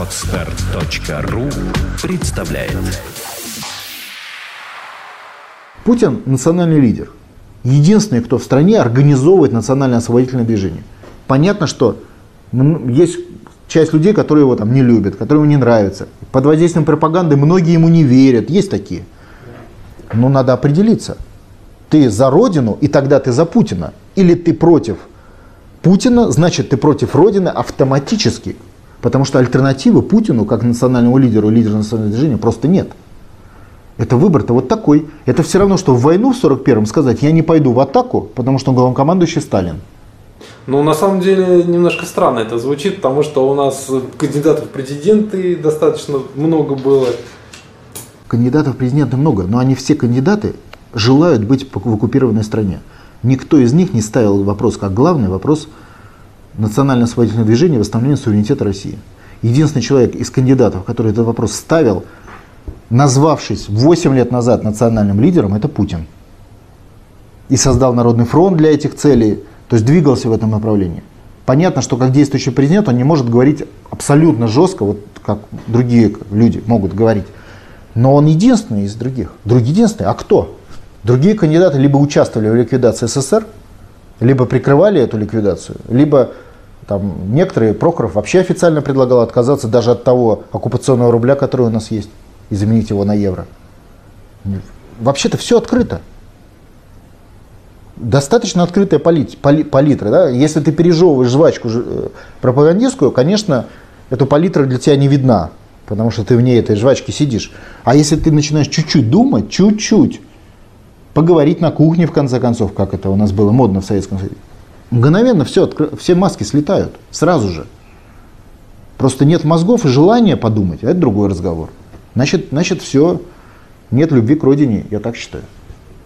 Отстар.ру представляет Путин – национальный лидер. Единственный, кто в стране организовывает национальное освободительное движение. Понятно, что есть часть людей, которые его там не любят, которые ему не нравятся. Под воздействием пропаганды многие ему не верят. Есть такие. Но надо определиться. Ты за Родину, и тогда ты за Путина. Или ты против Путина, значит ты против Родины автоматически. Потому что альтернативы Путину, как национальному лидеру, лидеру национального движения, просто нет. Это выбор-то вот такой. Это все равно, что в войну в 41-м сказать, я не пойду в атаку, потому что он главнокомандующий Сталин. Ну, на самом деле, немножко странно это звучит, потому что у нас кандидатов в президенты достаточно много было. Кандидатов в президенты много, но они все кандидаты желают быть в оккупированной стране. Никто из них не ставил вопрос как главный вопрос национальное освободительное движение восстановления суверенитета России. Единственный человек из кандидатов, который этот вопрос ставил, назвавшись 8 лет назад национальным лидером, это Путин. И создал Народный фронт для этих целей, то есть двигался в этом направлении. Понятно, что как действующий президент он не может говорить абсолютно жестко, вот как другие люди могут говорить. Но он единственный из других. Другие единственный. А кто? Другие кандидаты либо участвовали в ликвидации СССР, либо прикрывали эту ликвидацию, либо там, некоторые, Прохоров вообще официально предлагал отказаться даже от того оккупационного рубля, который у нас есть, и заменить его на евро. Вообще-то все открыто. Достаточно открытая палит, пали, палитра. Да? Если ты пережевываешь жвачку э, пропагандистскую, конечно, эта палитра для тебя не видна, потому что ты в ней этой жвачки сидишь. А если ты начинаешь чуть-чуть думать, чуть-чуть, поговорить на кухне, в конце концов, как это у нас было модно в Советском Союзе. Мгновенно все, все маски слетают, сразу же. Просто нет мозгов и желания подумать, а это другой разговор. Значит, значит все, нет любви к родине, я так считаю.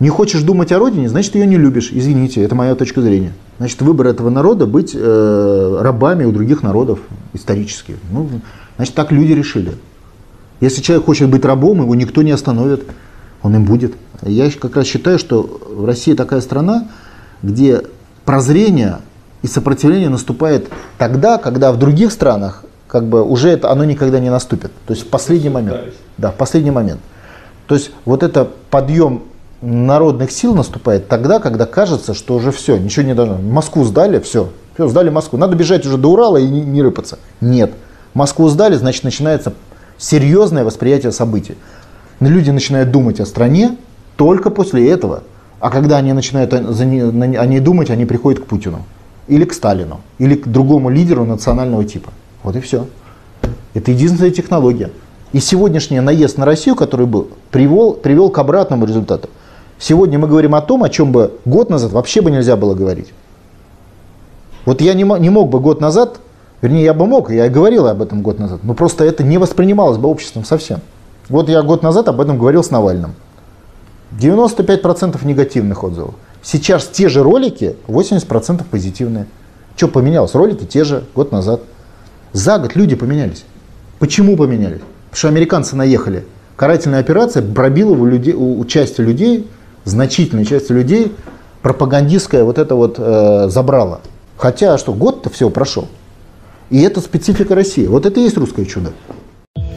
Не хочешь думать о родине, значит ее не любишь. Извините, это моя точка зрения. Значит, выбор этого народа быть э, рабами у других народов исторически. Ну, значит, так люди решили. Если человек хочет быть рабом, его никто не остановит он им будет. Я как раз считаю, что Россия такая страна, где прозрение и сопротивление наступает тогда, когда в других странах как бы уже это, оно никогда не наступит. То есть в последний момент. Да, в последний момент. То есть вот это подъем народных сил наступает тогда, когда кажется, что уже все, ничего не должно. Москву сдали, все, все, сдали Москву. Надо бежать уже до Урала и не, не рыпаться. Нет. Москву сдали, значит начинается серьезное восприятие событий. Люди начинают думать о стране только после этого. А когда они начинают о ней думать, они приходят к Путину. Или к Сталину. Или к другому лидеру национального типа. Вот и все. Это единственная технология. И сегодняшний наезд на Россию, который был, привел, привел к обратному результату. Сегодня мы говорим о том, о чем бы год назад вообще бы нельзя было говорить. Вот я не, не мог бы год назад, вернее, я бы мог, я и говорил об этом год назад, но просто это не воспринималось бы обществом совсем. Вот я год назад об этом говорил с Навальным. 95% негативных отзывов. Сейчас те же ролики, 80% позитивные. Что поменялось? Ролики те же год назад. За год люди поменялись. Почему поменялись? Потому что американцы наехали. Карательная операция пробила у, людей, у части людей, значительной части людей, пропагандистская вот это вот э, забрала. Хотя что, год-то все прошел. И это специфика России. Вот это и есть русское чудо.